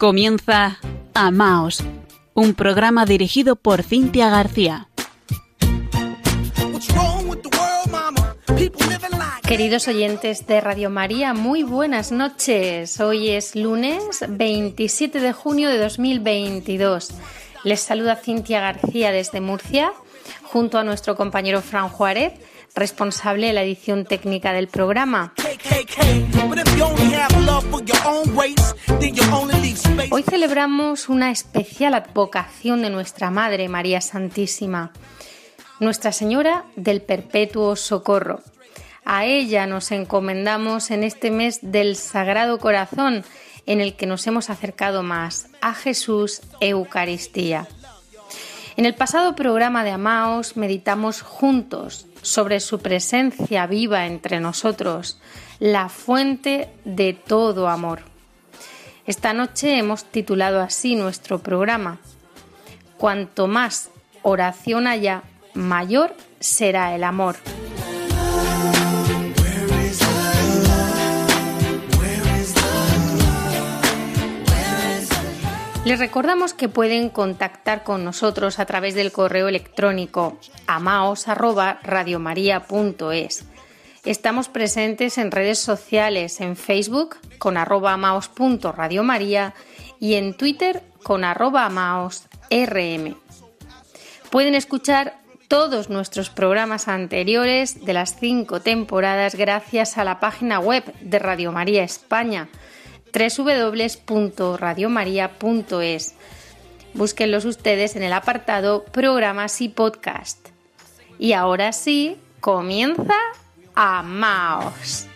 Comienza Amaos, un programa dirigido por Cintia García. Queridos oyentes de Radio María, muy buenas noches. Hoy es lunes 27 de junio de 2022. Les saluda Cintia García desde Murcia, junto a nuestro compañero Fran Juárez, responsable de la edición técnica del programa. Hoy celebramos una especial advocación de nuestra Madre María Santísima, Nuestra Señora del Perpetuo Socorro. A ella nos encomendamos en este mes del Sagrado Corazón, en el que nos hemos acercado más a Jesús Eucaristía. En el pasado programa de Amaos meditamos juntos sobre su presencia viva entre nosotros, la fuente de todo amor. Esta noche hemos titulado así nuestro programa. Cuanto más oración haya, mayor será el amor. Les recordamos que pueden contactar con nosotros a través del correo electrónico amaos@radiomaria.es. Estamos presentes en redes sociales, en Facebook con arroba amaos.radiomaria y en Twitter con amaosrm. Pueden escuchar todos nuestros programas anteriores de las cinco temporadas gracias a la página web de Radio María España www.radiomaria.es. Búsquenlos ustedes en el apartado Programas y Podcast. Y ahora sí, comienza Amaos.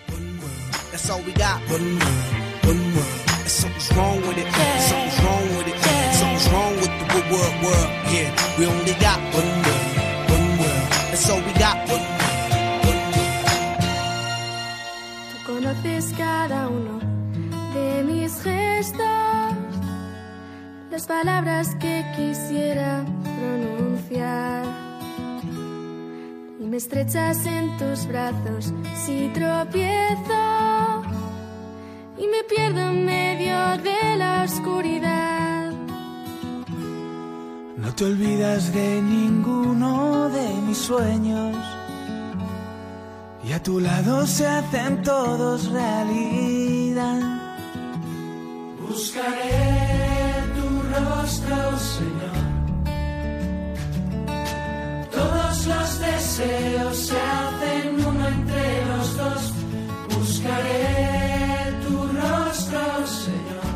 Tú conoces cada uno de mis gestos, las palabras que quisiera pronunciar. Y me estrechas en tus brazos si tropiezo y me pierdo en medio de la oscuridad. No te olvidas de ninguno de mis sueños. Y a tu lado se hacen todos realidad. Buscaré tu rostro, Señor. Todos los deseos se hacen uno entre los dos. Buscaré tu rostro, Señor.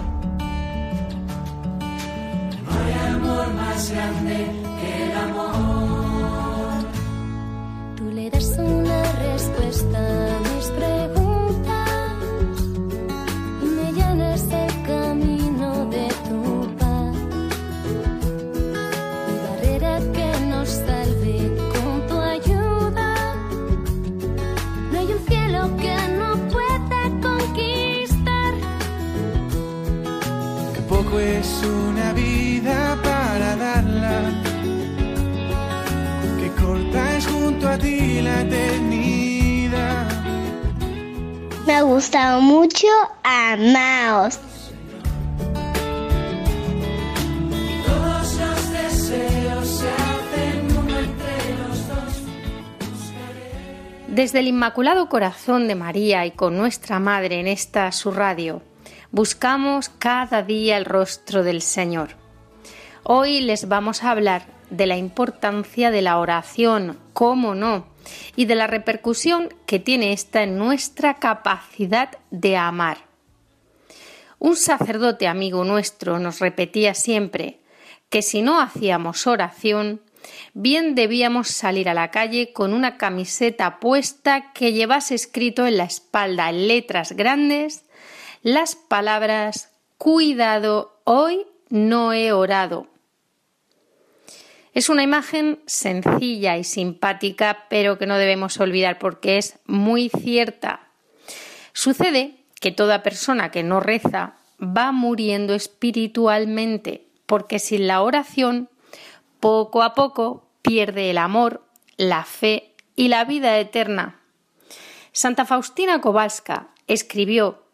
No hay amor más grande que el amor. Tú le das una respuesta a mis preguntas Me ha gustado mucho Amaos. Desde el Inmaculado Corazón de María y con nuestra Madre en esta su radio, buscamos cada día el rostro del Señor. Hoy les vamos a hablar de la importancia de la oración, cómo no, y de la repercusión que tiene esta en nuestra capacidad de amar. Un sacerdote amigo nuestro nos repetía siempre que si no hacíamos oración, bien debíamos salir a la calle con una camiseta puesta que llevase escrito en la espalda en letras grandes las palabras Cuidado, hoy no he orado. Es una imagen sencilla y simpática, pero que no debemos olvidar porque es muy cierta. Sucede que toda persona que no reza va muriendo espiritualmente, porque sin la oración, poco a poco pierde el amor, la fe y la vida eterna. Santa Faustina Kowalska escribió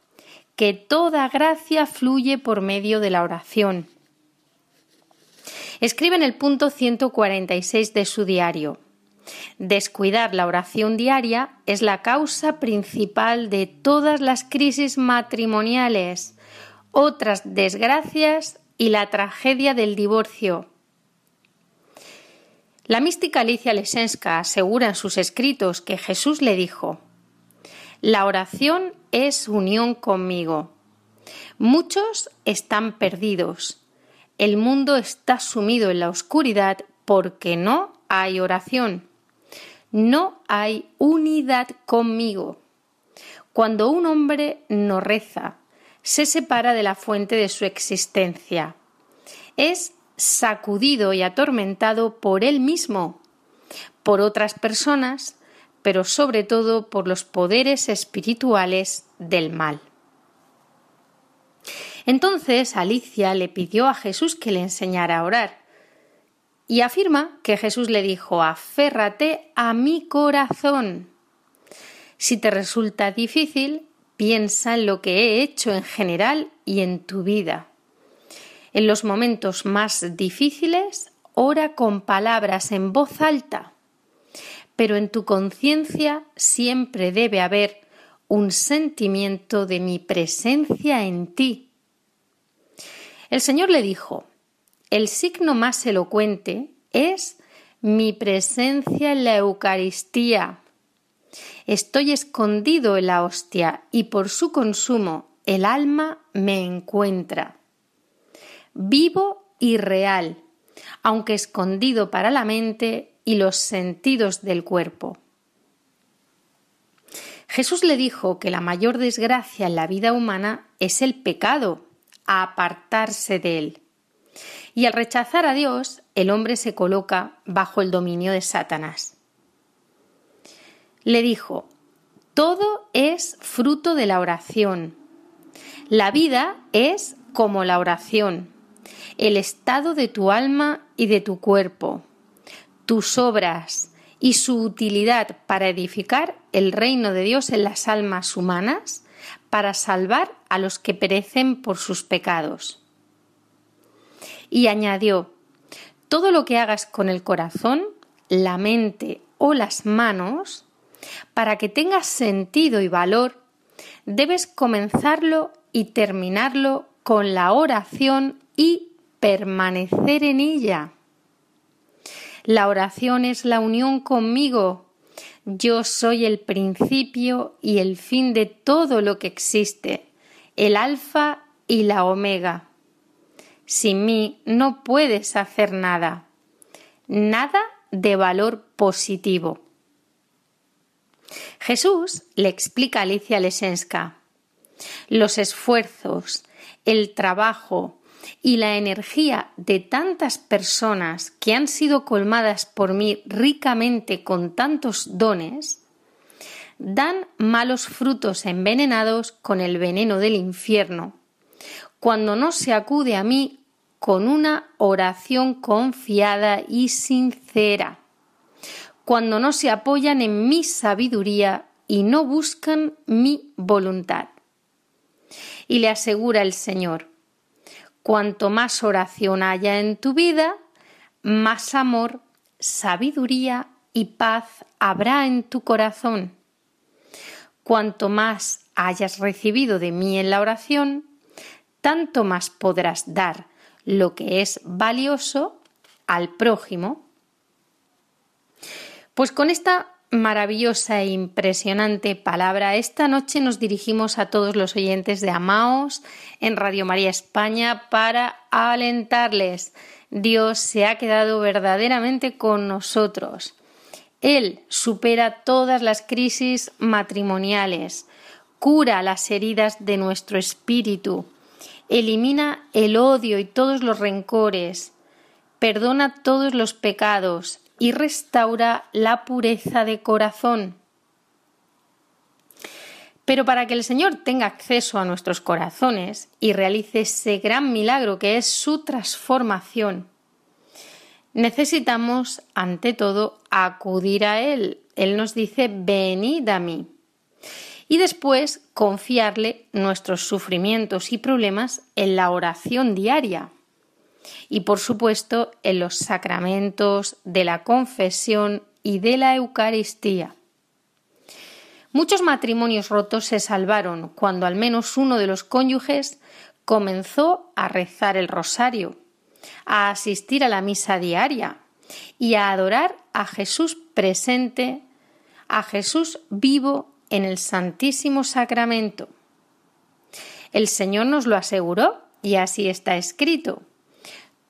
que toda gracia fluye por medio de la oración. Escribe en el punto 146 de su diario. Descuidar la oración diaria es la causa principal de todas las crisis matrimoniales, otras desgracias y la tragedia del divorcio. La mística Alicia Lesenska asegura en sus escritos que Jesús le dijo La oración es unión conmigo. Muchos están perdidos. El mundo está sumido en la oscuridad porque no hay oración. No hay unidad conmigo. Cuando un hombre no reza, se separa de la fuente de su existencia. Es sacudido y atormentado por él mismo, por otras personas, pero sobre todo por los poderes espirituales del mal. Entonces Alicia le pidió a Jesús que le enseñara a orar y afirma que Jesús le dijo aférrate a mi corazón. Si te resulta difícil, piensa en lo que he hecho en general y en tu vida. En los momentos más difíciles, ora con palabras en voz alta, pero en tu conciencia siempre debe haber un sentimiento de mi presencia en ti. El Señor le dijo, el signo más elocuente es mi presencia en la Eucaristía. Estoy escondido en la hostia y por su consumo el alma me encuentra vivo y real, aunque escondido para la mente y los sentidos del cuerpo. Jesús le dijo que la mayor desgracia en la vida humana es el pecado, apartarse de él. Y al rechazar a Dios, el hombre se coloca bajo el dominio de Satanás. Le dijo, todo es fruto de la oración. La vida es como la oración el estado de tu alma y de tu cuerpo, tus obras y su utilidad para edificar el reino de Dios en las almas humanas, para salvar a los que perecen por sus pecados. Y añadió, todo lo que hagas con el corazón, la mente o las manos, para que tengas sentido y valor, debes comenzarlo y terminarlo con la oración y permanecer en ella. La oración es la unión conmigo. Yo soy el principio y el fin de todo lo que existe, el alfa y la omega. Sin mí no puedes hacer nada, nada de valor positivo. Jesús le explica a Alicia Lesenska los esfuerzos, el trabajo, y la energía de tantas personas que han sido colmadas por mí ricamente con tantos dones, dan malos frutos envenenados con el veneno del infierno, cuando no se acude a mí con una oración confiada y sincera, cuando no se apoyan en mi sabiduría y no buscan mi voluntad. Y le asegura el Señor, Cuanto más oración haya en tu vida, más amor, sabiduría y paz habrá en tu corazón. Cuanto más hayas recibido de mí en la oración, tanto más podrás dar lo que es valioso al prójimo. Pues con esta maravillosa e impresionante palabra. Esta noche nos dirigimos a todos los oyentes de Amaos en Radio María España para alentarles. Dios se ha quedado verdaderamente con nosotros. Él supera todas las crisis matrimoniales, cura las heridas de nuestro espíritu, elimina el odio y todos los rencores, perdona todos los pecados, y restaura la pureza de corazón. Pero para que el Señor tenga acceso a nuestros corazones y realice ese gran milagro que es su transformación, necesitamos, ante todo, acudir a Él. Él nos dice, venid a mí. y después confiarle nuestros sufrimientos y problemas en la oración diaria y por supuesto en los sacramentos de la confesión y de la Eucaristía. Muchos matrimonios rotos se salvaron cuando al menos uno de los cónyuges comenzó a rezar el rosario, a asistir a la misa diaria y a adorar a Jesús presente, a Jesús vivo en el Santísimo Sacramento. El Señor nos lo aseguró y así está escrito.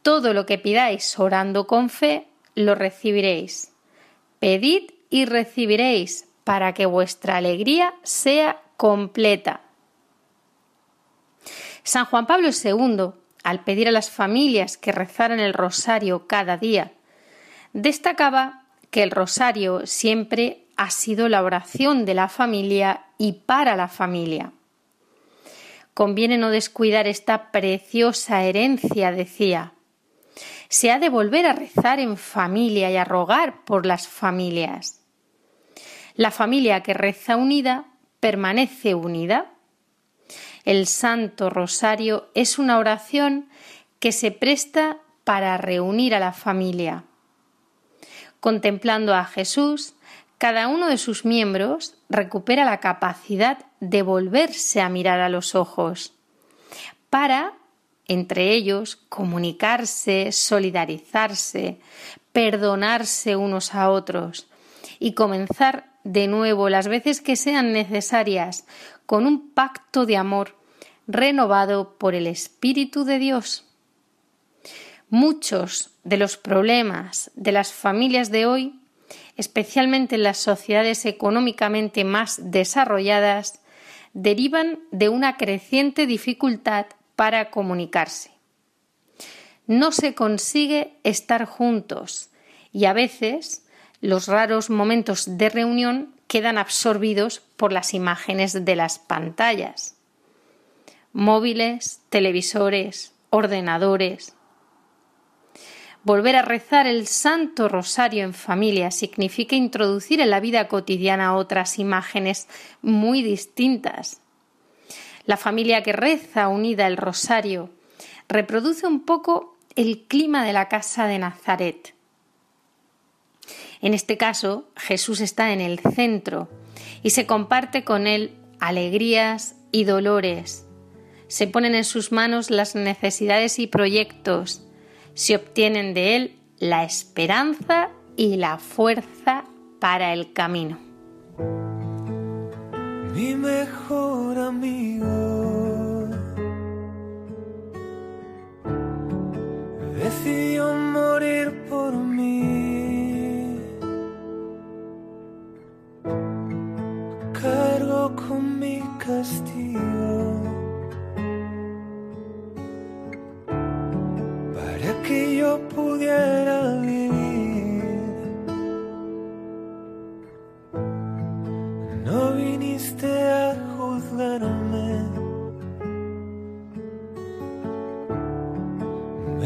Todo lo que pidáis orando con fe, lo recibiréis. Pedid y recibiréis para que vuestra alegría sea completa. San Juan Pablo II, al pedir a las familias que rezaran el rosario cada día, destacaba que el rosario siempre ha sido la oración de la familia y para la familia. Conviene no descuidar esta preciosa herencia, decía. Se ha de volver a rezar en familia y a rogar por las familias. La familia que reza unida permanece unida. El Santo Rosario es una oración que se presta para reunir a la familia. Contemplando a Jesús, cada uno de sus miembros recupera la capacidad de volverse a mirar a los ojos para, entre ellos, comunicarse, solidarizarse, perdonarse unos a otros y comenzar de nuevo las veces que sean necesarias con un pacto de amor renovado por el Espíritu de Dios. Muchos de los problemas de las familias de hoy, especialmente en las sociedades económicamente más desarrolladas, derivan de una creciente dificultad para comunicarse. No se consigue estar juntos y a veces los raros momentos de reunión quedan absorbidos por las imágenes de las pantallas. Móviles, televisores, ordenadores. Volver a rezar el Santo Rosario en familia significa introducir en la vida cotidiana otras imágenes muy distintas. La familia que reza unida el rosario reproduce un poco el clima de la casa de Nazaret en este caso, Jesús está en el centro y se comparte con él alegrías y dolores. Se ponen en sus manos las necesidades y proyectos. Se obtienen de él la esperanza y la fuerza para el camino. Mi mejor amigo decidió morir por mí. con mi castigo para que yo pudiera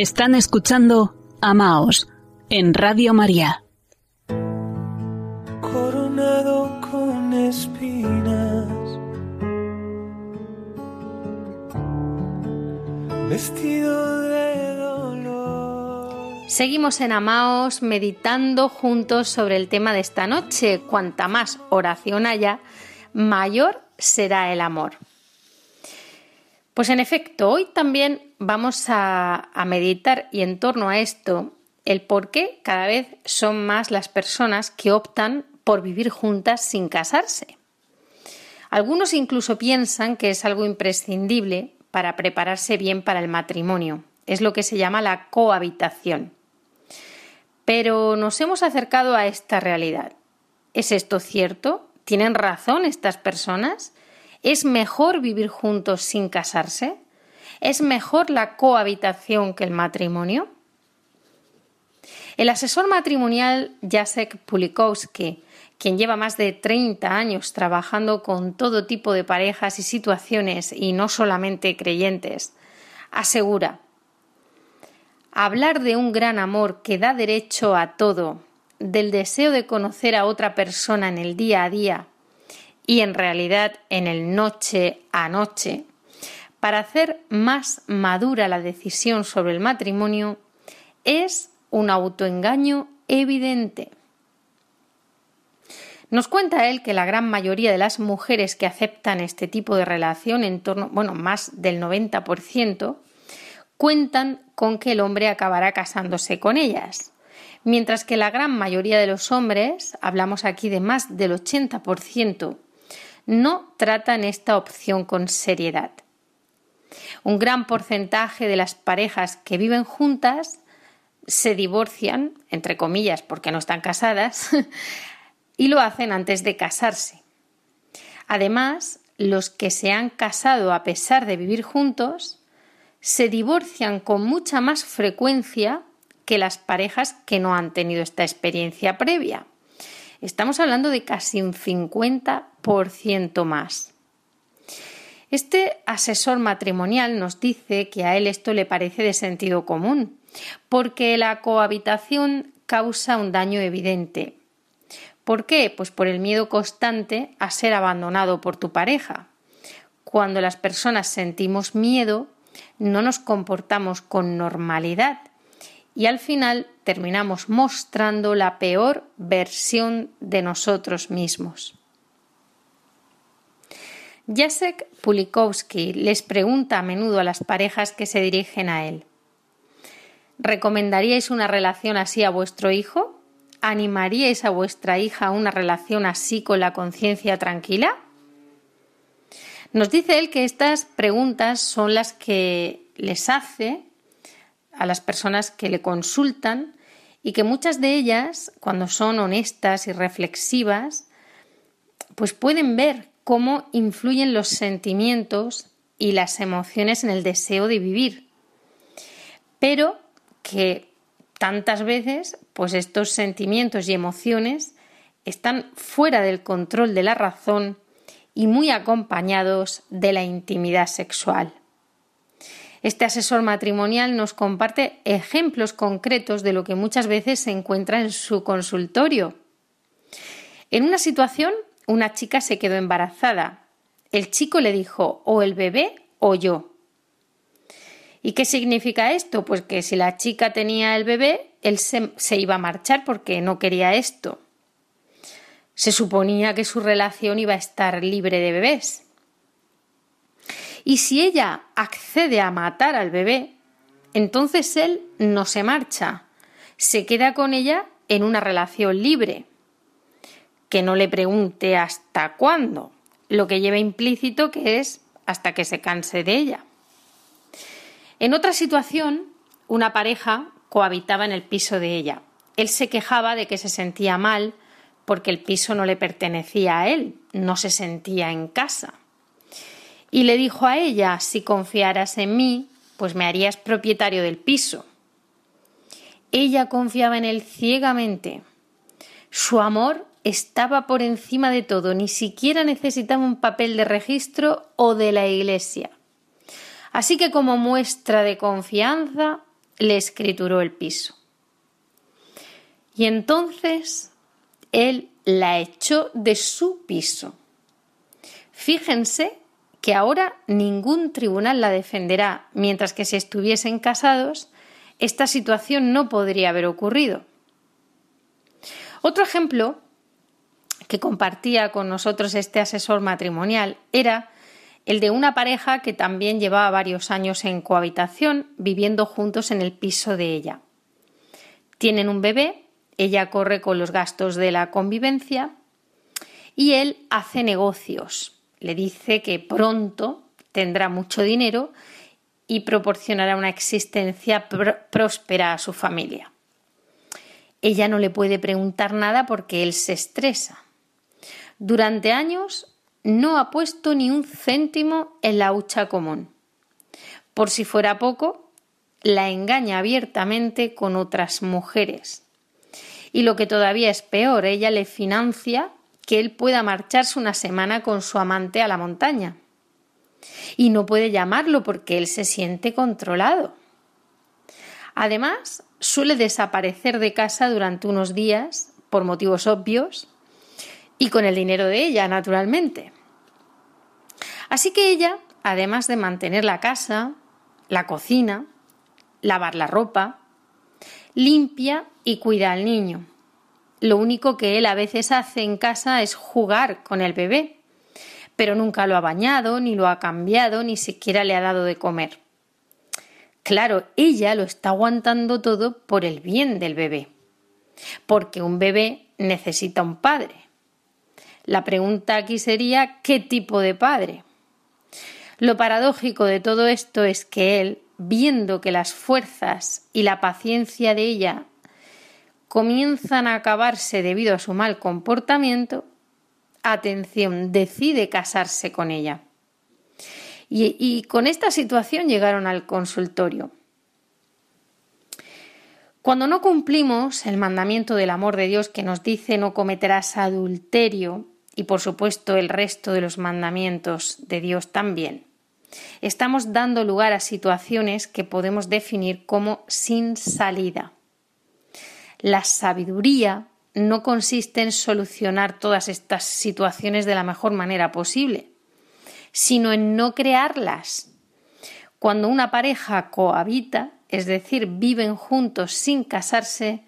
Están escuchando Amaos en Radio María. Coronado con espinas, vestido de dolor. Seguimos en Amaos meditando juntos sobre el tema de esta noche. Cuanta más oración haya, mayor será el amor. Pues en efecto, hoy también vamos a, meditar y en torno a esto el por qué cada vez son más las personas que optan por vivir juntas sin casarse. Algunos incluso piensan que es algo imprescindible para prepararse bien para el matrimonio. Es lo que se llama la cohabitación. Pero nos hemos acercado a esta realidad. ¿Es esto cierto? ¿Tienen razón estas personas? ¿Es mejor vivir juntos sin casarse? ¿Es mejor la cohabitación que el matrimonio? El asesor matrimonial Jacek Pulikowski, quien lleva más de 30 años trabajando con todo tipo de parejas y situaciones y no solamente creyentes, asegura hablar de un gran amor que da derecho a todo, del deseo de conocer a otra persona en el día a día y en realidad en el noche a noche, para hacer más madura la decisión sobre el matrimonio, es un autoengaño evidente. Nos cuenta él que la gran mayoría de las mujeres que aceptan este tipo de relación, en torno, bueno, más del 90%, cuentan con que el hombre acabará casándose con ellas, mientras que la gran mayoría de los hombres, hablamos aquí de más del 80%, no tratan esta opción con seriedad. Un gran porcentaje de las parejas que viven juntas se divorcian, entre comillas, porque no están casadas, y lo hacen antes de casarse. Además, los que se han casado a pesar de vivir juntos se divorcian con mucha más frecuencia que las parejas que no han tenido esta experiencia previa. Estamos hablando de casi un 50% más. Este asesor matrimonial nos dice que a él esto le parece de sentido común, porque la cohabitación causa un daño evidente. ¿Por qué? Pues por el miedo constante a ser abandonado por tu pareja. Cuando las personas sentimos miedo, no nos comportamos con normalidad y al final terminamos mostrando la peor versión de nosotros mismos. Jacek Pulikowski les pregunta a menudo a las parejas que se dirigen a él ¿Recomendaríais una relación así a vuestro hijo? ¿Animaríais a vuestra hija a una relación así con la conciencia tranquila? Nos dice él que estas preguntas son las que les hace a las personas que le consultan y que muchas de ellas, cuando son honestas y reflexivas, pues pueden ver cómo influyen los sentimientos y las emociones en el deseo de vivir. Pero que tantas veces, pues estos sentimientos y emociones están fuera del control de la razón y muy acompañados de la intimidad sexual. Este asesor matrimonial nos comparte ejemplos concretos de lo que muchas veces se encuentra en su consultorio. En una situación, una chica se quedó embarazada. El chico le dijo o el bebé o yo. ¿Y qué significa esto? Pues que si la chica tenía el bebé, él se, se iba a marchar porque no quería esto. Se suponía que su relación iba a estar libre de bebés. Y si ella accede a matar al bebé, entonces él no se marcha, se queda con ella en una relación libre. Que no le pregunte hasta cuándo, lo que lleva implícito que es hasta que se canse de ella. En otra situación, una pareja cohabitaba en el piso de ella. Él se quejaba de que se sentía mal porque el piso no le pertenecía a él, no se sentía en casa. Y le dijo a ella, si confiaras en mí, pues me harías propietario del piso. Ella confiaba en él ciegamente. Su amor estaba por encima de todo, ni siquiera necesitaba un papel de registro o de la iglesia. Así que como muestra de confianza, le escrituró el piso. Y entonces él la echó de su piso. Fíjense que ahora ningún tribunal la defenderá, mientras que si estuviesen casados, esta situación no podría haber ocurrido. Otro ejemplo que compartía con nosotros este asesor matrimonial era el de una pareja que también llevaba varios años en cohabitación, viviendo juntos en el piso de ella. Tienen un bebé, ella corre con los gastos de la convivencia y él hace negocios. Le dice que pronto tendrá mucho dinero y proporcionará una existencia próspera a su familia. Ella no le puede preguntar nada porque él se estresa. Durante años no ha puesto ni un céntimo en la hucha común. Por si fuera poco, la engaña abiertamente con otras mujeres. Y lo que todavía es peor, ella le financia que él pueda marcharse una semana con su amante a la montaña. Y no puede llamarlo porque él se siente controlado. Además, suele desaparecer de casa durante unos días, por motivos obvios, y con el dinero de ella, naturalmente. Así que ella, además de mantener la casa, la cocina, lavar la ropa, limpia y cuida al niño. Lo único que él a veces hace en casa es jugar con el bebé, pero nunca lo ha bañado, ni lo ha cambiado, ni siquiera le ha dado de comer. Claro, ella lo está aguantando todo por el bien del bebé, porque un bebé necesita un padre. La pregunta aquí sería ¿qué tipo de padre? Lo paradójico de todo esto es que él, viendo que las fuerzas y la paciencia de ella comienzan a acabarse debido a su mal comportamiento, atención, decide casarse con ella. Y, y, con esta situación llegaron al consultorio. Cuando no cumplimos el mandamiento del amor de Dios que nos dice no cometerás adulterio y por supuesto el resto de los mandamientos de Dios también, Estamos dando lugar a situaciones que podemos definir como sin salida. La sabiduría no consiste en solucionar todas estas situaciones de la mejor manera posible, sino en no crearlas. Cuando una pareja cohabita, es decir, viven juntos sin casarse,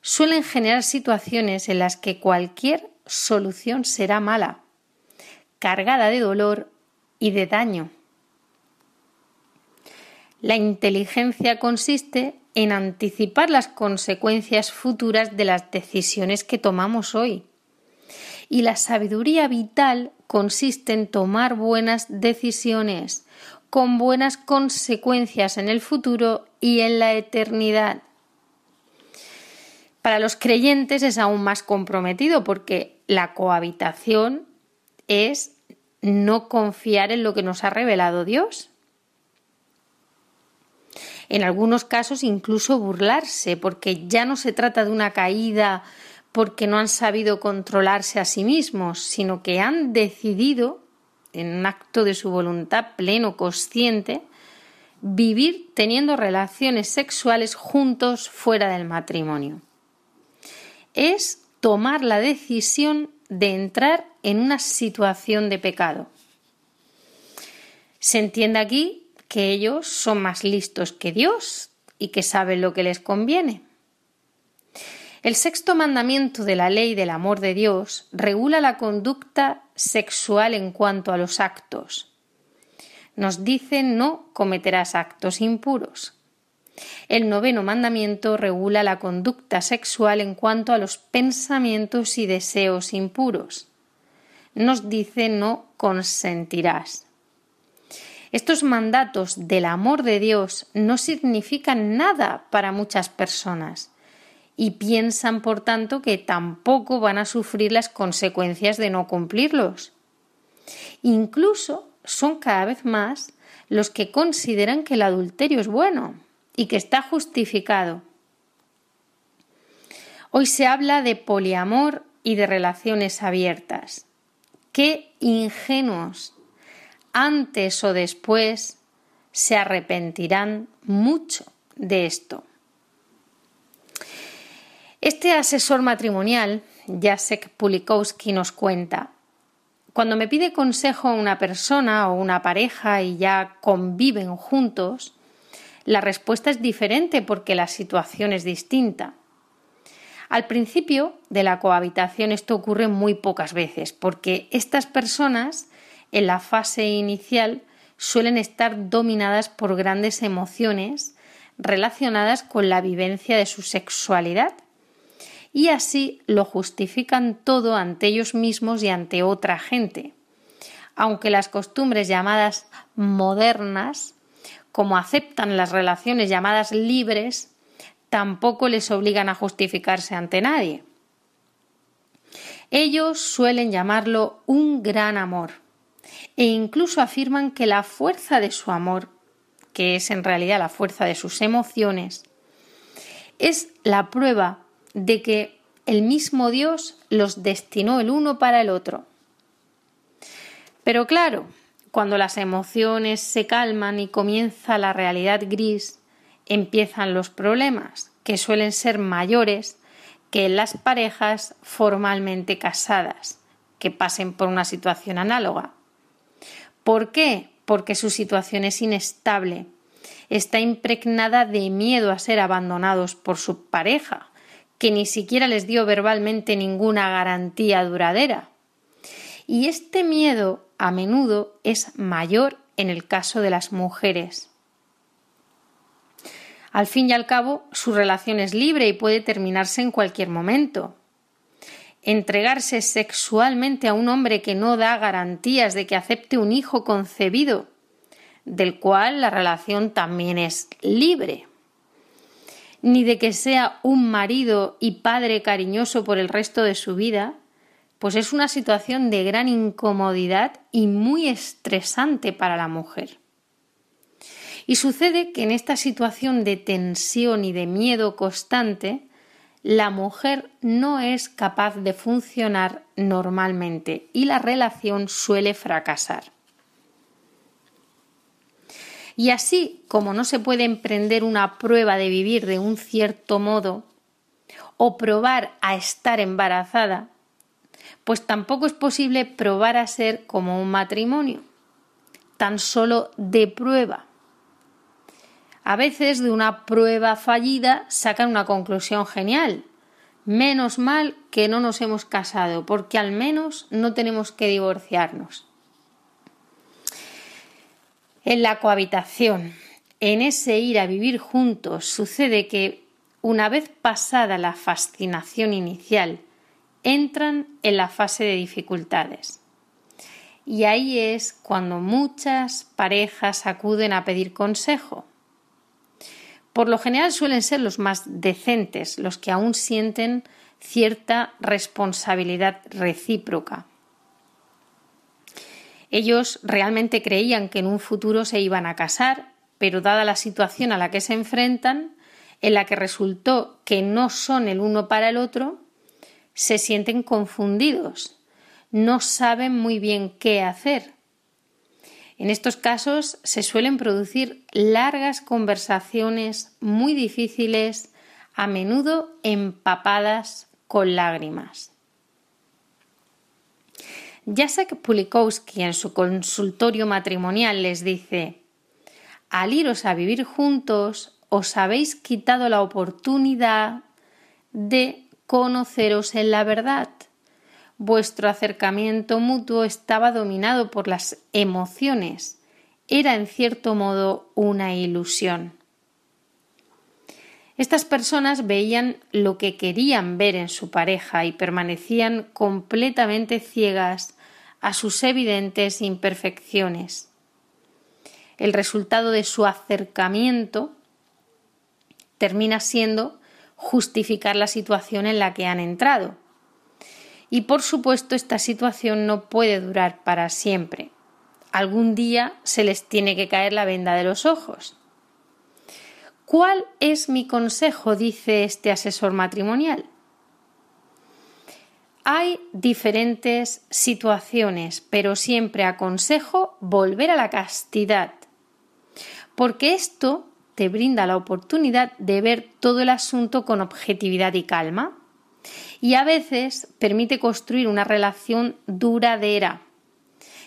suelen generar situaciones en las que cualquier solución será mala, cargada de dolor y de daño. La inteligencia consiste en anticipar las consecuencias futuras de las decisiones que tomamos hoy. Y la sabiduría vital consiste en tomar buenas decisiones con buenas consecuencias en el futuro y en la eternidad. Para los creyentes es aún más comprometido porque la cohabitación es no confiar en lo que nos ha revelado Dios en algunos casos incluso burlarse, porque ya no se trata de una caída porque no han sabido controlarse a sí mismos, sino que han decidido, en un acto de su voluntad pleno, consciente, vivir teniendo relaciones sexuales juntos fuera del matrimonio. Es tomar la decisión de entrar en una situación de pecado. Se entiende aquí que ellos son más listos que Dios y que saben lo que les conviene. El sexto mandamiento de la ley del amor de Dios regula la conducta sexual en cuanto a los actos. Nos dice no cometerás actos impuros. El noveno mandamiento regula la conducta sexual en cuanto a los pensamientos y deseos impuros. Nos dice no consentirás. Estos mandatos del amor de Dios no significan nada para muchas personas y piensan, por tanto, que tampoco van a sufrir las consecuencias de no cumplirlos. Incluso son cada vez más los que consideran que el adulterio es bueno y que está justificado. Hoy se habla de poliamor y de relaciones abiertas. Qué ingenuos antes o después se arrepentirán mucho de esto. Este asesor matrimonial, Jacek Pulikowski, nos cuenta cuando me pide consejo una persona o una pareja y ya conviven juntos, la respuesta es diferente porque la situación es distinta. Al principio de la cohabitación esto ocurre muy pocas veces porque estas personas en la fase inicial suelen estar dominadas por grandes emociones relacionadas con la vivencia de su sexualidad y así lo justifican todo ante ellos mismos y ante otra gente. Aunque las costumbres llamadas modernas, como aceptan las relaciones llamadas libres, tampoco les obligan a justificarse ante nadie. Ellos suelen llamarlo un gran amor e incluso afirman que la fuerza de su amor, que es en realidad la fuerza de sus emociones, es la prueba de que el mismo Dios los destinó el uno para el otro. Pero claro, cuando las emociones se calman y comienza la realidad gris, empiezan los problemas, que suelen ser mayores que en las parejas formalmente casadas, que pasen por una situación análoga. ¿Por qué? Porque su situación es inestable, está impregnada de miedo a ser abandonados por su pareja, que ni siquiera les dio verbalmente ninguna garantía duradera. Y este miedo a menudo es mayor en el caso de las mujeres. Al fin y al cabo, su relación es libre y puede terminarse en cualquier momento. Entregarse sexualmente a un hombre que no da garantías de que acepte un hijo concebido, del cual la relación también es libre, ni de que sea un marido y padre cariñoso por el resto de su vida, pues es una situación de gran incomodidad y muy estresante para la mujer. Y sucede que en esta situación de tensión y de miedo constante, la mujer no es capaz de funcionar normalmente y la relación suele fracasar. Y así como no se puede emprender una prueba de vivir de un cierto modo o probar a estar embarazada, pues tampoco es posible probar a ser como un matrimonio, tan solo de prueba. A veces de una prueba fallida sacan una conclusión genial. Menos mal que no nos hemos casado, porque al menos no tenemos que divorciarnos. En la cohabitación, en ese ir a vivir juntos, sucede que, una vez pasada la fascinación inicial, entran en la fase de dificultades. Y ahí es cuando muchas parejas acuden a pedir consejo por lo general suelen ser los más decentes, los que aún sienten cierta responsabilidad recíproca. Ellos realmente creían que en un futuro se iban a casar, pero dada la situación a la que se enfrentan, en la que resultó que no son el uno para el otro, se sienten confundidos, no saben muy bien qué hacer en estos casos se suelen producir largas conversaciones muy difíciles, a menudo empapadas con lágrimas. Jacek Pulikowski en su consultorio matrimonial les dice Al iros a vivir juntos os habéis quitado la oportunidad de conoceros en la verdad vuestro acercamiento mutuo estaba dominado por las emociones. Era en cierto modo una ilusión. Estas personas veían lo que querían ver en su pareja y permanecían completamente ciegas a sus evidentes imperfecciones. El resultado de su acercamiento termina siendo justificar la situación en la que han entrado y por supuesto esta situación no puede durar para siempre. Algún día se les tiene que caer la venda de los ojos. ¿Cuál es mi consejo? dice este asesor matrimonial. Hay diferentes situaciones, pero siempre aconsejo volver a la castidad, porque esto te brinda la oportunidad de ver todo el asunto con objetividad y calma y a veces permite construir una relación duradera.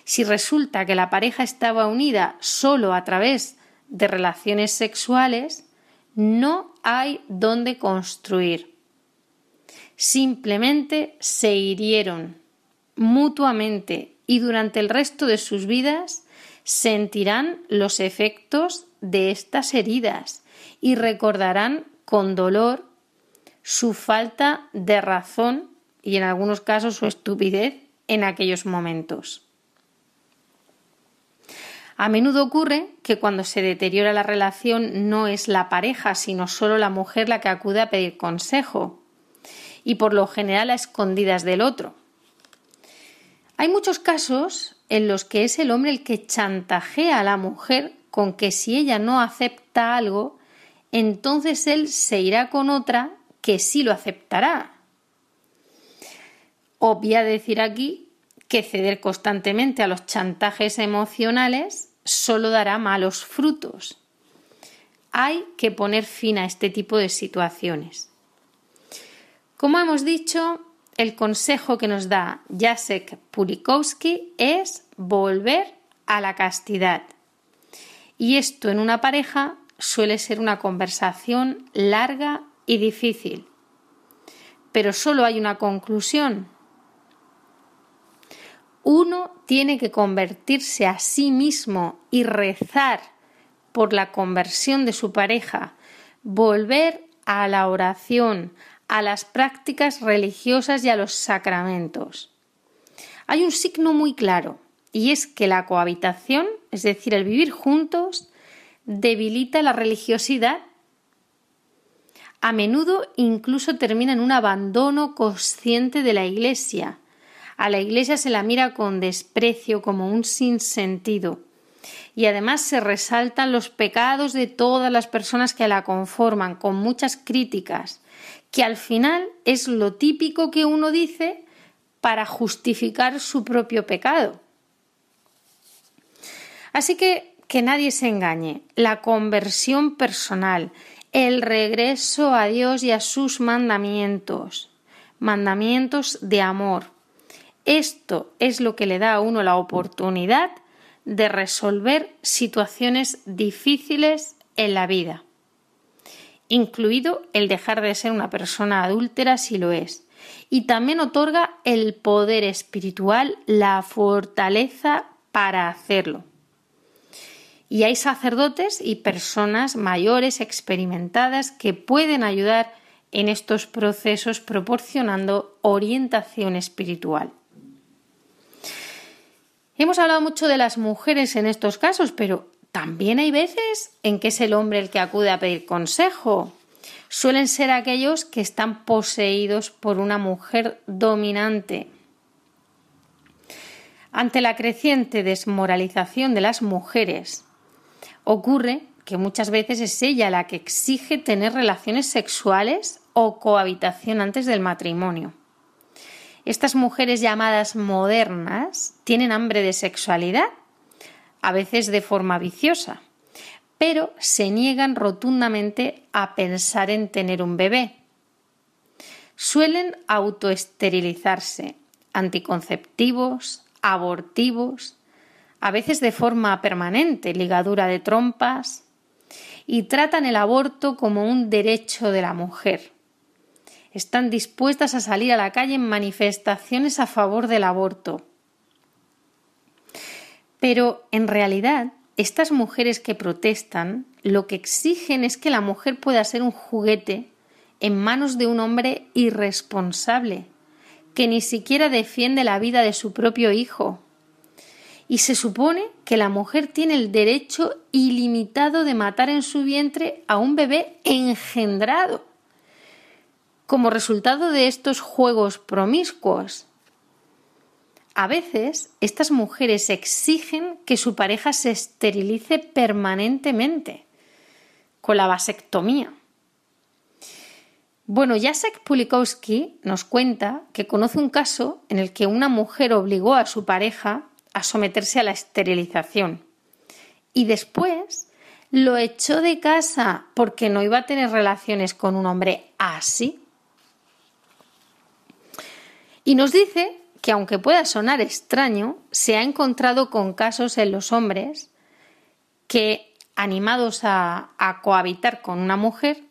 Si resulta que la pareja estaba unida solo a través de relaciones sexuales, no hay donde construir. Simplemente se hirieron mutuamente y durante el resto de sus vidas sentirán los efectos de estas heridas y recordarán con dolor su falta de razón y en algunos casos su estupidez en aquellos momentos. A menudo ocurre que cuando se deteriora la relación no es la pareja, sino solo la mujer la que acude a pedir consejo, y por lo general a escondidas del otro. Hay muchos casos en los que es el hombre el que chantajea a la mujer con que si ella no acepta algo, entonces él se irá con otra que sí lo aceptará. Obvia decir aquí que ceder constantemente a los chantajes emocionales solo dará malos frutos. Hay que poner fin a este tipo de situaciones. Como hemos dicho, el consejo que nos da Jacek Pulikowski es volver a la castidad. Y esto en una pareja suele ser una conversación larga y difícil. Pero solo hay una conclusión. Uno tiene que convertirse a sí mismo y rezar por la conversión de su pareja, volver a la oración, a las prácticas religiosas y a los sacramentos. Hay un signo muy claro, y es que la cohabitación, es decir, el vivir juntos, debilita la religiosidad. A menudo incluso termina en un abandono consciente de la Iglesia. A la Iglesia se la mira con desprecio como un sinsentido. Y además se resaltan los pecados de todas las personas que la conforman, con muchas críticas, que al final es lo típico que uno dice para justificar su propio pecado. Así que que nadie se engañe, la conversión personal, el regreso a Dios y a sus mandamientos, mandamientos de amor. Esto es lo que le da a uno la oportunidad de resolver situaciones difíciles en la vida incluido el dejar de ser una persona adúltera si lo es. Y también otorga el poder espiritual, la fortaleza para hacerlo. Y hay sacerdotes y personas mayores experimentadas que pueden ayudar en estos procesos proporcionando orientación espiritual. Hemos hablado mucho de las mujeres en estos casos, pero también hay veces en que es el hombre el que acude a pedir consejo. Suelen ser aquellos que están poseídos por una mujer dominante. Ante la creciente desmoralización de las mujeres, ocurre que muchas veces es ella la que exige tener relaciones sexuales o cohabitación antes del matrimonio. Estas mujeres llamadas modernas tienen hambre de sexualidad a veces de forma viciosa, pero se niegan rotundamente a pensar en tener un bebé. Suelen autoesterilizarse, anticonceptivos, abortivos, a veces de forma permanente, ligadura de trompas, y tratan el aborto como un derecho de la mujer. Están dispuestas a salir a la calle en manifestaciones a favor del aborto, pero en realidad, estas mujeres que protestan lo que exigen es que la mujer pueda ser un juguete en manos de un hombre irresponsable, que ni siquiera defiende la vida de su propio hijo. Y se supone que la mujer tiene el derecho ilimitado de matar en su vientre a un bebé engendrado. Como resultado de estos juegos promiscuos, a veces estas mujeres exigen que su pareja se esterilice permanentemente con la vasectomía. Bueno, Jacek Pulikowski nos cuenta que conoce un caso en el que una mujer obligó a su pareja a someterse a la esterilización y después lo echó de casa porque no iba a tener relaciones con un hombre así. Y nos dice que aunque pueda sonar extraño, se ha encontrado con casos en los hombres que animados a, a cohabitar con una mujer,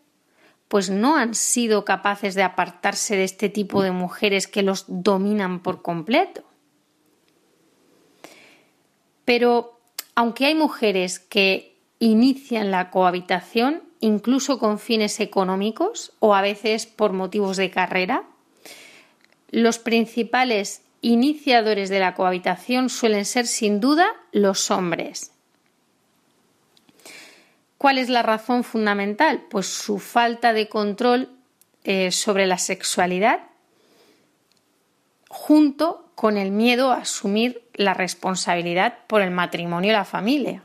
pues no han sido capaces de apartarse de este tipo de mujeres que los dominan por completo. Pero aunque hay mujeres que inician la cohabitación, incluso con fines económicos o a veces por motivos de carrera, los principales iniciadores de la cohabitación suelen ser sin duda los hombres. ¿Cuál es la razón fundamental? Pues su falta de control eh, sobre la sexualidad junto con el miedo a asumir la responsabilidad por el matrimonio y la familia.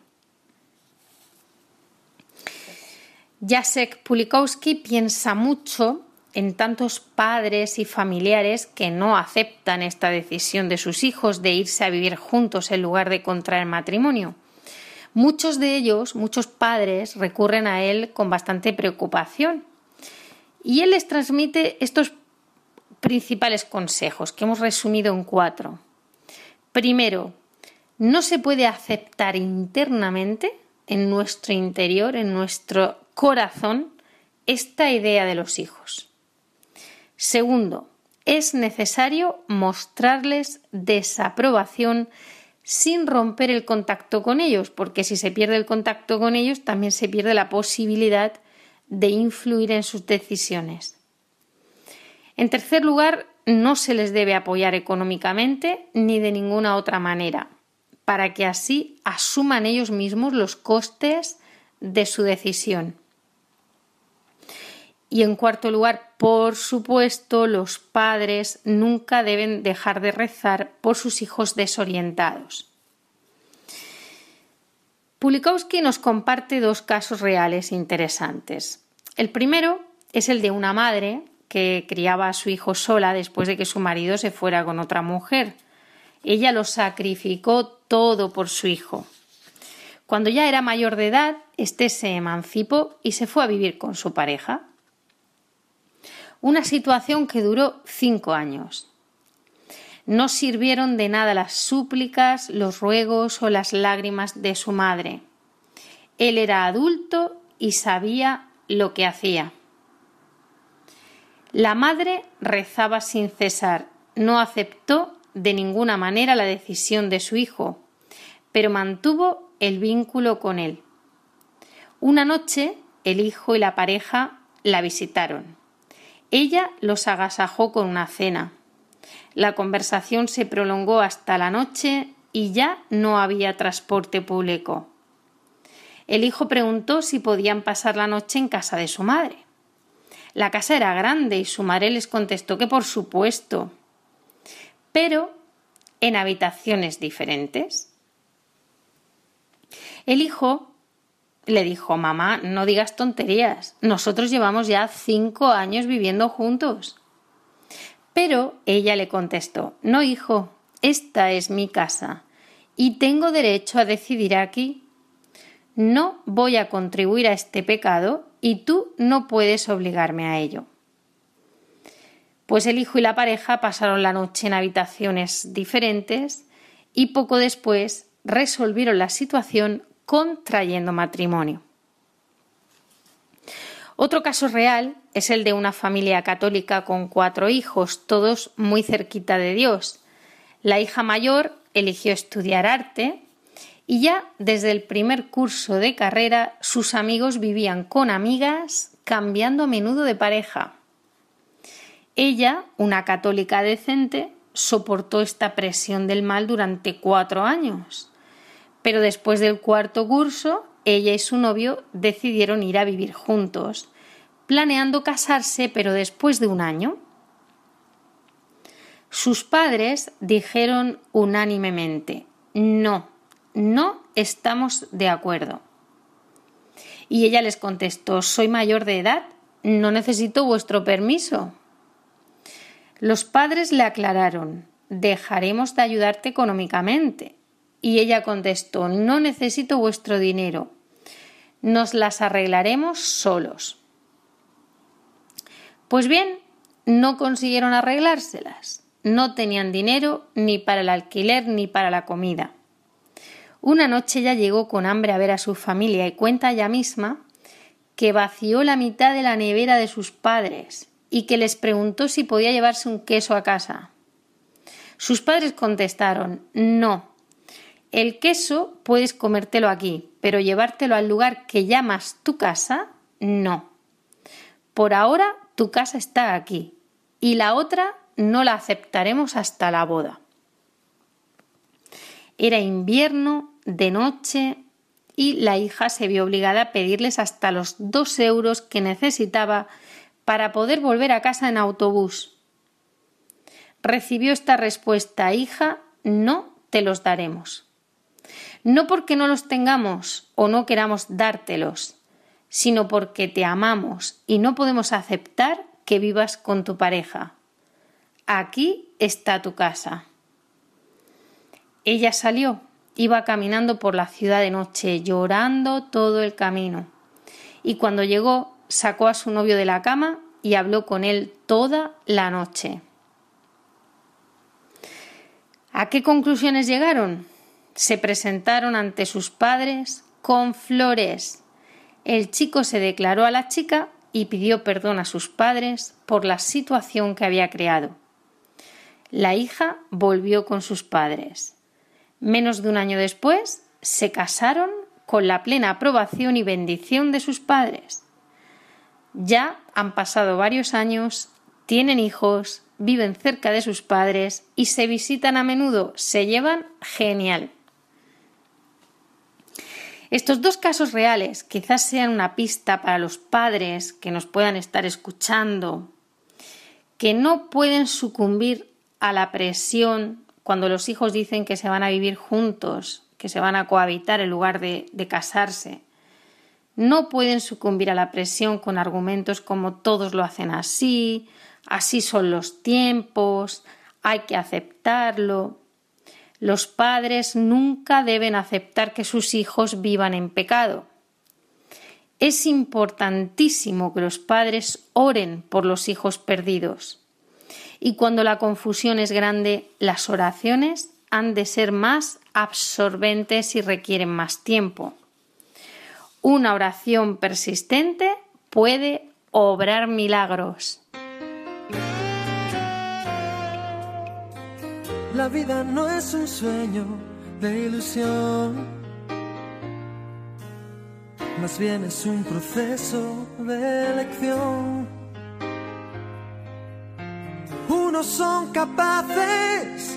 Jacek Pulikowski piensa mucho en tantos padres y familiares que no aceptan esta decisión de sus hijos de irse a vivir juntos en lugar de contraer matrimonio. Muchos de ellos, muchos padres, recurren a él con bastante preocupación y él les transmite estos principales consejos que hemos resumido en cuatro. Primero, no se puede aceptar internamente en nuestro interior, en nuestro corazón, esta idea de los hijos. Segundo, es necesario mostrarles desaprobación sin romper el contacto con ellos, porque si se pierde el contacto con ellos, también se pierde la posibilidad de influir en sus decisiones. En tercer lugar, no se les debe apoyar económicamente ni de ninguna otra manera, para que así asuman ellos mismos los costes de su decisión. Y en cuarto lugar, por supuesto, los padres nunca deben dejar de rezar por sus hijos desorientados. Pulikowski nos comparte dos casos reales interesantes. El primero es el de una madre que criaba a su hijo sola después de que su marido se fuera con otra mujer. Ella lo sacrificó todo por su hijo. Cuando ya era mayor de edad, éste se emancipó y se fue a vivir con su pareja una situación que duró cinco años. No sirvieron de nada las súplicas, los ruegos o las lágrimas de su madre. Él era adulto y sabía lo que hacía. La madre rezaba sin cesar, no aceptó de ninguna manera la decisión de su hijo, pero mantuvo el vínculo con él. Una noche el hijo y la pareja la visitaron. Ella los agasajó con una cena. La conversación se prolongó hasta la noche y ya no había transporte público. El hijo preguntó si podían pasar la noche en casa de su madre. La casa era grande y su madre les contestó que por supuesto, pero en habitaciones diferentes. El hijo le dijo Mamá, no digas tonterías. Nosotros llevamos ya cinco años viviendo juntos. Pero ella le contestó No, hijo, esta es mi casa y tengo derecho a decidir aquí. No voy a contribuir a este pecado y tú no puedes obligarme a ello. Pues el hijo y la pareja pasaron la noche en habitaciones diferentes y poco después resolvieron la situación contrayendo matrimonio. Otro caso real es el de una familia católica con cuatro hijos, todos muy cerquita de Dios. La hija mayor eligió estudiar arte y ya desde el primer curso de carrera sus amigos vivían con amigas, cambiando a menudo de pareja. Ella, una católica decente, soportó esta presión del mal durante cuatro años. Pero después del cuarto curso, ella y su novio decidieron ir a vivir juntos, planeando casarse, pero después de un año. Sus padres dijeron unánimemente no, no estamos de acuerdo. Y ella les contestó soy mayor de edad, no necesito vuestro permiso. Los padres le aclararon dejaremos de ayudarte económicamente, y ella contestó No necesito vuestro dinero. Nos las arreglaremos solos. Pues bien, no consiguieron arreglárselas. No tenían dinero ni para el alquiler ni para la comida. Una noche ella llegó con hambre a ver a su familia y cuenta ella misma que vació la mitad de la nevera de sus padres y que les preguntó si podía llevarse un queso a casa. Sus padres contestaron no. El queso puedes comértelo aquí, pero llevártelo al lugar que llamas tu casa, no. Por ahora tu casa está aquí y la otra no la aceptaremos hasta la boda. Era invierno, de noche, y la hija se vio obligada a pedirles hasta los dos euros que necesitaba para poder volver a casa en autobús. Recibió esta respuesta hija no te los daremos. No porque no los tengamos o no queramos dártelos, sino porque te amamos y no podemos aceptar que vivas con tu pareja. Aquí está tu casa. Ella salió, iba caminando por la ciudad de noche, llorando todo el camino. Y cuando llegó, sacó a su novio de la cama y habló con él toda la noche. ¿A qué conclusiones llegaron? Se presentaron ante sus padres con flores. El chico se declaró a la chica y pidió perdón a sus padres por la situación que había creado. La hija volvió con sus padres. Menos de un año después, se casaron con la plena aprobación y bendición de sus padres. Ya han pasado varios años, tienen hijos, viven cerca de sus padres y se visitan a menudo, se llevan genial. Estos dos casos reales quizás sean una pista para los padres que nos puedan estar escuchando, que no pueden sucumbir a la presión cuando los hijos dicen que se van a vivir juntos, que se van a cohabitar en lugar de, de casarse. No pueden sucumbir a la presión con argumentos como todos lo hacen así, así son los tiempos, hay que aceptarlo. Los padres nunca deben aceptar que sus hijos vivan en pecado. Es importantísimo que los padres oren por los hijos perdidos y cuando la confusión es grande, las oraciones han de ser más absorbentes y requieren más tiempo. Una oración persistente puede obrar milagros. La vida no es un sueño de ilusión, más bien es un proceso de elección unos son capaces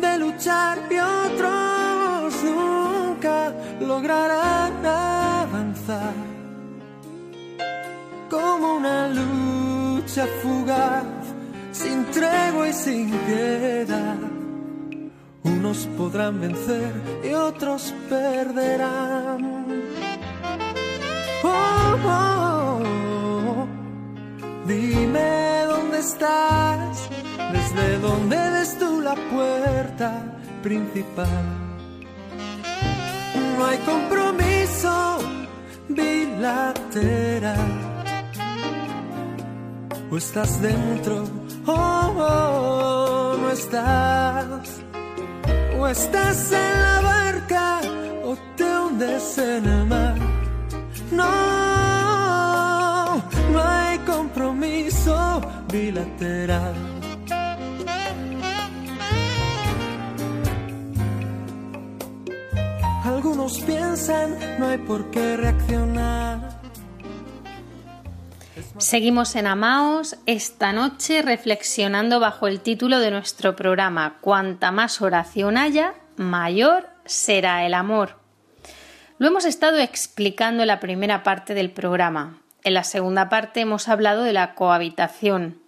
de luchar y otros nunca lograrán avanzar. Como una lucha fugaz, sin tregua y sin piedad. Unos podrán vencer y otros perderán. Oh, oh, oh. Dime estás, desde donde ves tú la puerta principal. No hay compromiso bilateral. O estás dentro o no estás. O estás en la barca o te hundes en el mar. No bilateral. Algunos piensan, no hay por qué reaccionar. Seguimos en Amaos esta noche reflexionando bajo el título de nuestro programa Cuanta más oración haya, mayor será el amor. Lo hemos estado explicando en la primera parte del programa. En la segunda parte hemos hablado de la cohabitación,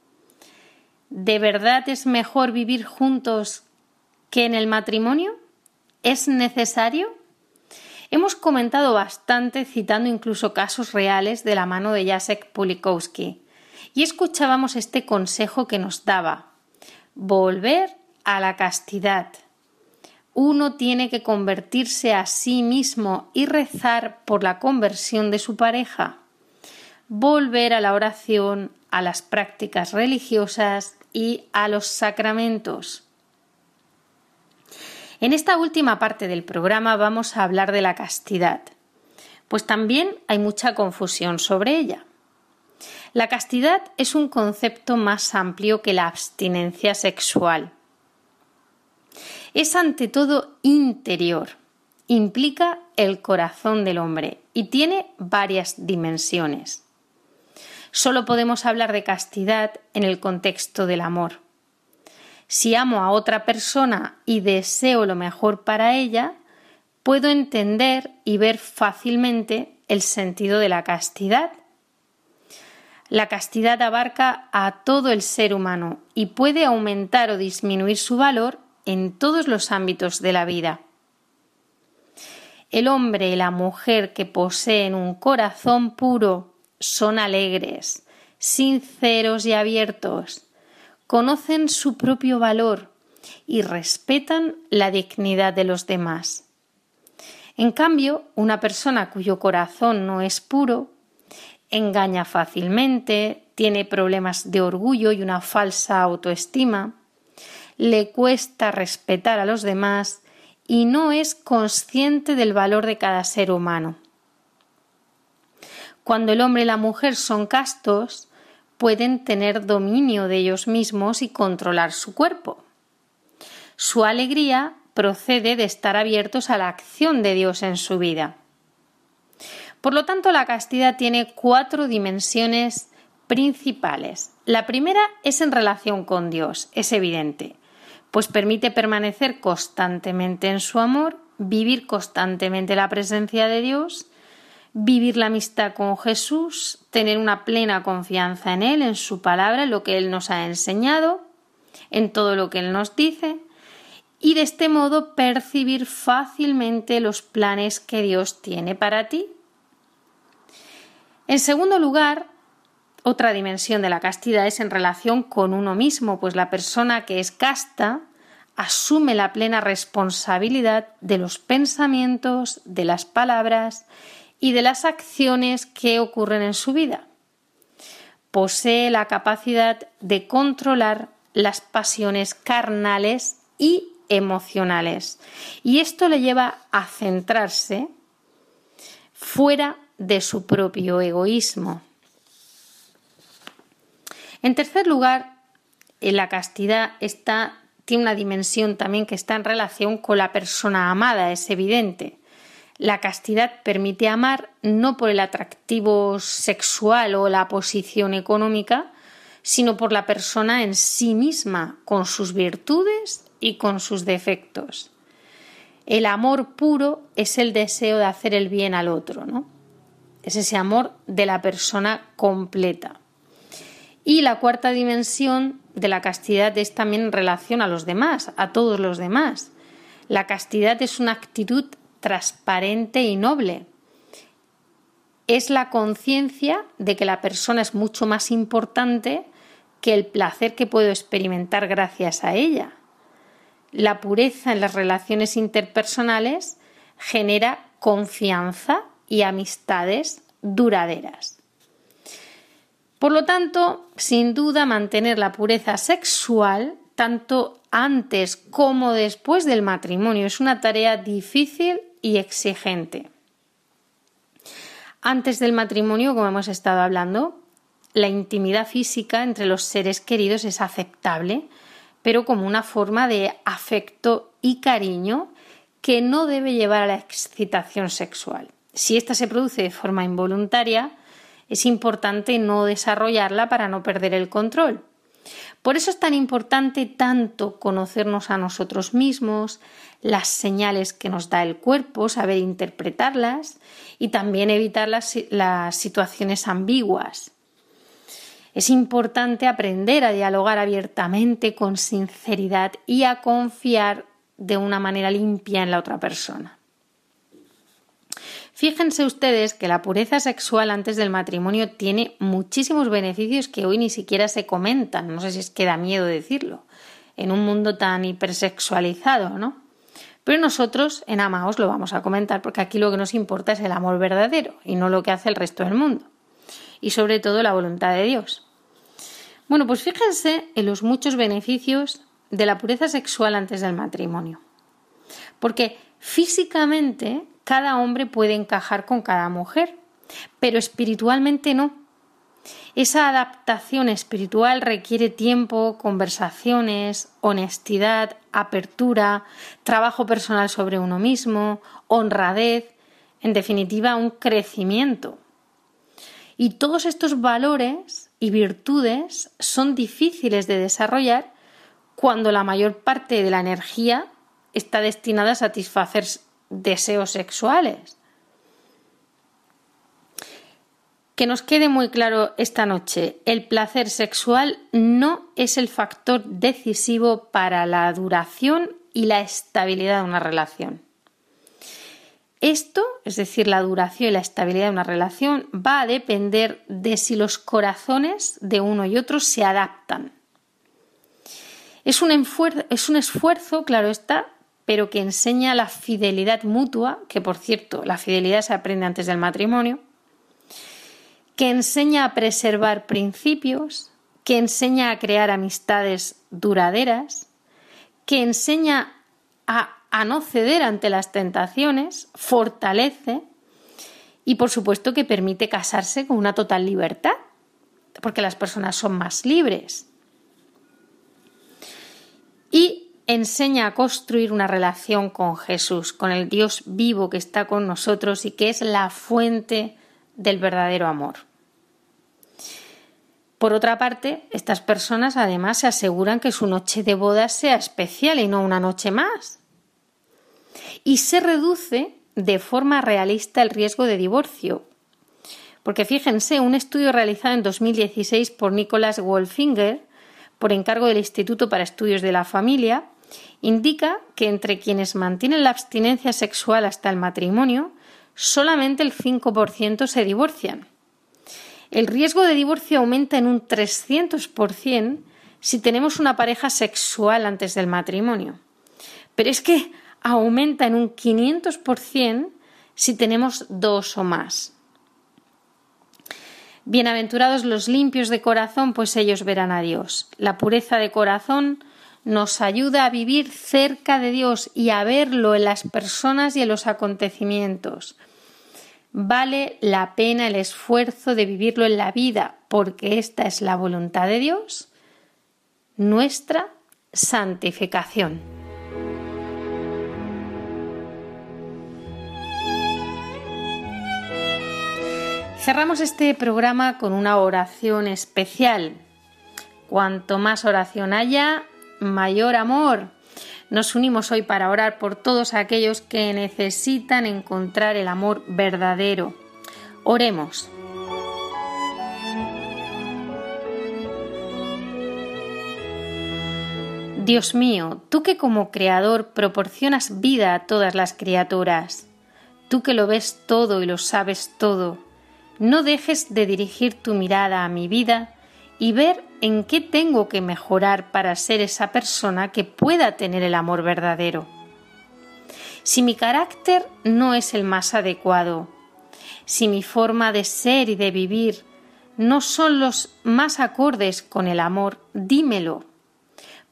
¿De verdad es mejor vivir juntos que en el matrimonio? ¿Es necesario? Hemos comentado bastante citando incluso casos reales de la mano de Jacek Pulikowski y escuchábamos este consejo que nos daba volver a la castidad. Uno tiene que convertirse a sí mismo y rezar por la conversión de su pareja, volver a la oración, a las prácticas religiosas y a los sacramentos. En esta última parte del programa vamos a hablar de la castidad, pues también hay mucha confusión sobre ella. La castidad es un concepto más amplio que la abstinencia sexual. Es ante todo interior, implica el corazón del hombre y tiene varias dimensiones. Solo podemos hablar de castidad en el contexto del amor. Si amo a otra persona y deseo lo mejor para ella, puedo entender y ver fácilmente el sentido de la castidad. La castidad abarca a todo el ser humano y puede aumentar o disminuir su valor en todos los ámbitos de la vida. El hombre y la mujer que poseen un corazón puro son alegres, sinceros y abiertos, conocen su propio valor y respetan la dignidad de los demás. En cambio, una persona cuyo corazón no es puro engaña fácilmente, tiene problemas de orgullo y una falsa autoestima, le cuesta respetar a los demás y no es consciente del valor de cada ser humano. Cuando el hombre y la mujer son castos, pueden tener dominio de ellos mismos y controlar su cuerpo. Su alegría procede de estar abiertos a la acción de Dios en su vida. Por lo tanto, la castidad tiene cuatro dimensiones principales. La primera es en relación con Dios, es evidente pues permite permanecer constantemente en su amor, vivir constantemente la presencia de Dios, vivir la amistad con Jesús, tener una plena confianza en Él, en su palabra, en lo que Él nos ha enseñado, en todo lo que Él nos dice, y de este modo percibir fácilmente los planes que Dios tiene para ti. En segundo lugar, otra dimensión de la castidad es en relación con uno mismo, pues la persona que es casta asume la plena responsabilidad de los pensamientos, de las palabras y de las acciones que ocurren en su vida. Posee la capacidad de controlar las pasiones carnales y emocionales. Y esto le lleva a centrarse fuera de su propio egoísmo. En tercer lugar, la castidad está, tiene una dimensión también que está en relación con la persona amada, es evidente. La castidad permite amar no por el atractivo sexual o la posición económica, sino por la persona en sí misma, con sus virtudes y con sus defectos. El amor puro es el deseo de hacer el bien al otro, ¿no? Es ese amor de la persona completa. Y la cuarta dimensión de la castidad es también en relación a los demás, a todos los demás. La castidad es una actitud transparente y noble. Es la conciencia de que la persona es mucho más importante que el placer que puedo experimentar gracias a ella. La pureza en las relaciones interpersonales genera confianza y amistades duraderas. Por lo tanto, sin duda, mantener la pureza sexual, tanto antes como después del matrimonio, es una tarea difícil y exigente. Antes del matrimonio, como hemos estado hablando, la intimidad física entre los seres queridos es aceptable, pero como una forma de afecto y cariño que no debe llevar a la excitación sexual. Si ésta se produce de forma involuntaria, es importante no desarrollarla para no perder el control. Por eso es tan importante tanto conocernos a nosotros mismos, las señales que nos da el cuerpo, saber interpretarlas y también evitar las, las situaciones ambiguas. Es importante aprender a dialogar abiertamente, con sinceridad y a confiar de una manera limpia en la otra persona. Fíjense ustedes que la pureza sexual antes del matrimonio tiene muchísimos beneficios que hoy ni siquiera se comentan. No sé si es que da miedo decirlo. En un mundo tan hipersexualizado, ¿no? Pero nosotros en Amaos lo vamos a comentar porque aquí lo que nos importa es el amor verdadero y no lo que hace el resto del mundo. Y sobre todo la voluntad de Dios. Bueno, pues fíjense en los muchos beneficios de la pureza sexual antes del matrimonio. Porque físicamente cada hombre puede encajar con cada mujer, pero espiritualmente no. Esa adaptación espiritual requiere tiempo, conversaciones, honestidad, apertura, trabajo personal sobre uno mismo, honradez, en definitiva, un crecimiento. Y todos estos valores y virtudes son difíciles de desarrollar cuando la mayor parte de la energía está destinada a satisfacer deseos sexuales. Que nos quede muy claro esta noche, el placer sexual no es el factor decisivo para la duración y la estabilidad de una relación. Esto, es decir, la duración y la estabilidad de una relación, va a depender de si los corazones de uno y otro se adaptan. Es un, es un esfuerzo, claro está, pero que enseña la fidelidad mutua, que por cierto, la fidelidad se aprende antes del matrimonio, que enseña a preservar principios, que enseña a crear amistades duraderas, que enseña a, no ceder ante las tentaciones, fortalece y por supuesto que permite casarse con una total libertad, porque las personas son más libres. Y enseña a construir una relación con Jesús, con el Dios vivo que está con nosotros y que es la fuente del verdadero amor. Por otra parte, estas personas además se aseguran que su noche de boda sea especial y no una noche más. Y se reduce de forma realista el riesgo de divorcio. Porque fíjense, un estudio realizado en 2016 por Nicholas Wolfinger, por encargo del Instituto para Estudios de la Familia, indica que entre quienes mantienen la abstinencia sexual hasta el matrimonio, solamente el 5% se divorcian. El riesgo de divorcio aumenta en un 300% si tenemos una pareja sexual antes del matrimonio. Pero es que aumenta en un 500% si tenemos dos o más. Bienaventurados los limpios de corazón, pues ellos verán a Dios. La pureza de corazón nos ayuda a vivir cerca de Dios y a verlo en las personas y en los acontecimientos. Vale la pena el esfuerzo de vivirlo en la vida, porque esta es la voluntad de Dios, nuestra santificación. Cerramos este programa con una oración especial. Cuanto más oración haya, mayor amor. Nos unimos hoy para orar por todos aquellos que necesitan encontrar el amor verdadero. Oremos. Dios mío, tú que como Creador proporcionas vida a todas las criaturas, tú que lo ves todo y lo sabes todo, no dejes de dirigir tu mirada a mi vida y ver en qué tengo que mejorar para ser esa persona que pueda tener el amor verdadero. Si mi carácter no es el más adecuado, si mi forma de ser y de vivir no son los más acordes con el amor, dímelo.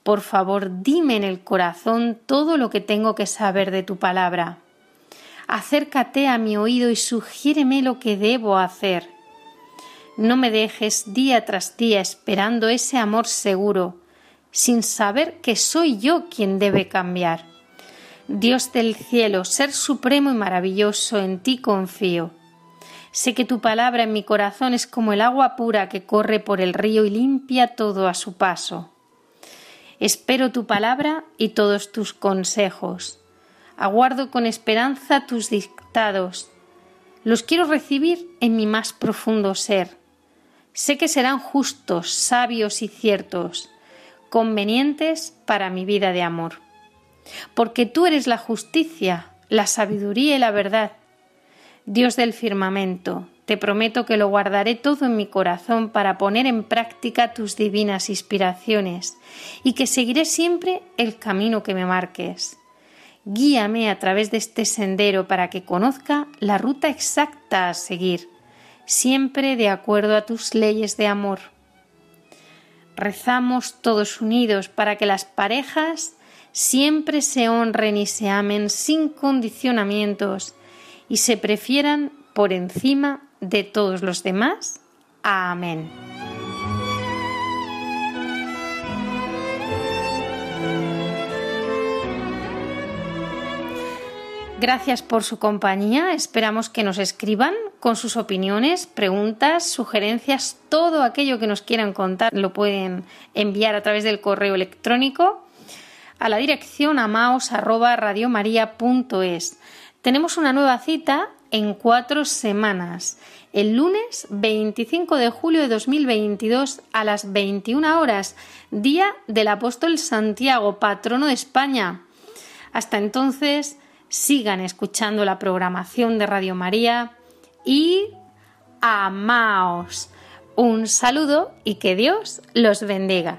Por favor, dime en el corazón todo lo que tengo que saber de tu palabra. Acércate a mi oído y sugiéreme lo que debo hacer. No me dejes día tras día esperando ese amor seguro, sin saber que soy yo quien debe cambiar. Dios del cielo, ser supremo y maravilloso, en ti confío. Sé que tu palabra en mi corazón es como el agua pura que corre por el río y limpia todo a su paso. Espero tu palabra y todos tus consejos. Aguardo con esperanza tus dictados. Los quiero recibir en mi más profundo ser sé que serán justos, sabios y ciertos, convenientes para mi vida de amor. Porque tú eres la justicia, la sabiduría y la verdad. Dios del firmamento, te prometo que lo guardaré todo en mi corazón para poner en práctica tus divinas inspiraciones y que seguiré siempre el camino que me marques. Guíame a través de este sendero para que conozca la ruta exacta a seguir siempre de acuerdo a tus leyes de amor. Rezamos todos unidos para que las parejas siempre se honren y se amen sin condicionamientos y se prefieran por encima de todos los demás. Amén. Gracias por su compañía. Esperamos que nos escriban con sus opiniones, preguntas, sugerencias, todo aquello que nos quieran contar lo pueden enviar a través del correo electrónico a la dirección amaos@radiomaria.es. Tenemos una nueva cita en cuatro semanas. El lunes 25 de julio de 2022 a las 21 horas, día del apóstol Santiago, patrono de España. Hasta entonces, sigan escuchando la programación de Radio María y amaos. Un saludo y que Dios los bendiga.